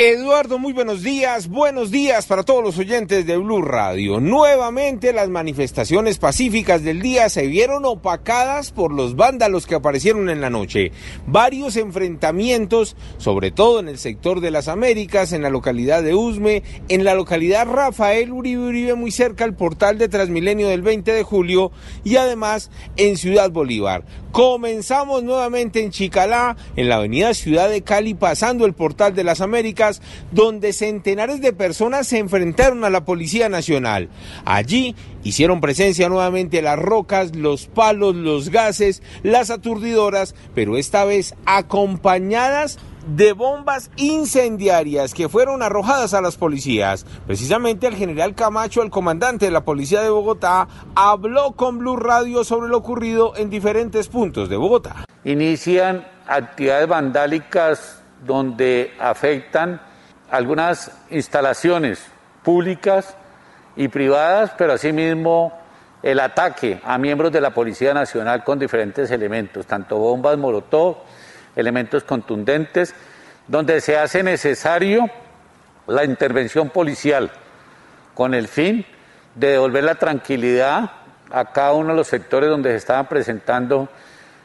Eduardo, muy buenos días. Buenos días para todos los oyentes de Blue Radio. Nuevamente las manifestaciones pacíficas del día se vieron opacadas por los vándalos que aparecieron en la noche. Varios enfrentamientos, sobre todo en el sector de las Américas, en la localidad de Usme, en la localidad Rafael Uribe Uribe, muy cerca al portal de Transmilenio del 20 de julio y además en Ciudad Bolívar. Comenzamos nuevamente en Chicalá, en la avenida Ciudad de Cali, pasando el portal de las Américas, donde centenares de personas se enfrentaron a la Policía Nacional. Allí hicieron presencia nuevamente las rocas, los palos, los gases, las aturdidoras, pero esta vez acompañadas de bombas incendiarias que fueron arrojadas a las policías. Precisamente el general Camacho, el comandante de la policía de Bogotá, habló con Blue Radio sobre lo ocurrido en diferentes puntos de Bogotá. Inician actividades vandálicas donde afectan algunas instalaciones públicas y privadas, pero asimismo el ataque a miembros de la Policía Nacional con diferentes elementos, tanto bombas molotov, elementos contundentes, donde se hace necesario la intervención policial con el fin de devolver la tranquilidad a cada uno de los sectores donde se estaban presentando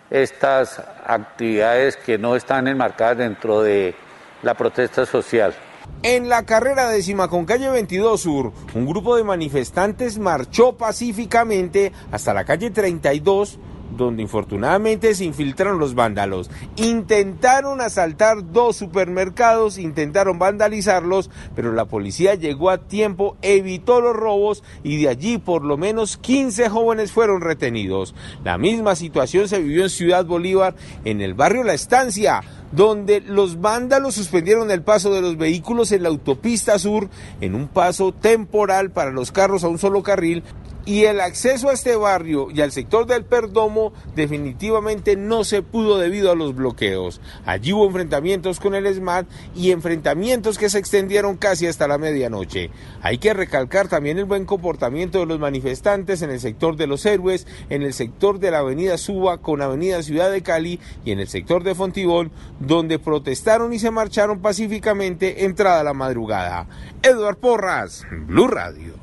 estas actividades que no están enmarcadas dentro de la protesta social. En la carrera décima con calle 22 Sur, un grupo de manifestantes marchó pacíficamente hasta la calle 32 donde infortunadamente se infiltraron los vándalos. Intentaron asaltar dos supermercados, intentaron vandalizarlos, pero la policía llegó a tiempo, evitó los robos y de allí por lo menos 15 jóvenes fueron retenidos. La misma situación se vivió en Ciudad Bolívar, en el barrio La Estancia donde los vándalos suspendieron el paso de los vehículos en la autopista sur en un paso temporal para los carros a un solo carril y el acceso a este barrio y al sector del Perdomo definitivamente no se pudo debido a los bloqueos. Allí hubo enfrentamientos con el SMAT y enfrentamientos que se extendieron casi hasta la medianoche. Hay que recalcar también el buen comportamiento de los manifestantes en el sector de los héroes, en el sector de la avenida Suba con avenida Ciudad de Cali y en el sector de Fontibón, donde protestaron y se marcharon pacíficamente entrada la madrugada. Eduard Porras, Blue Radio.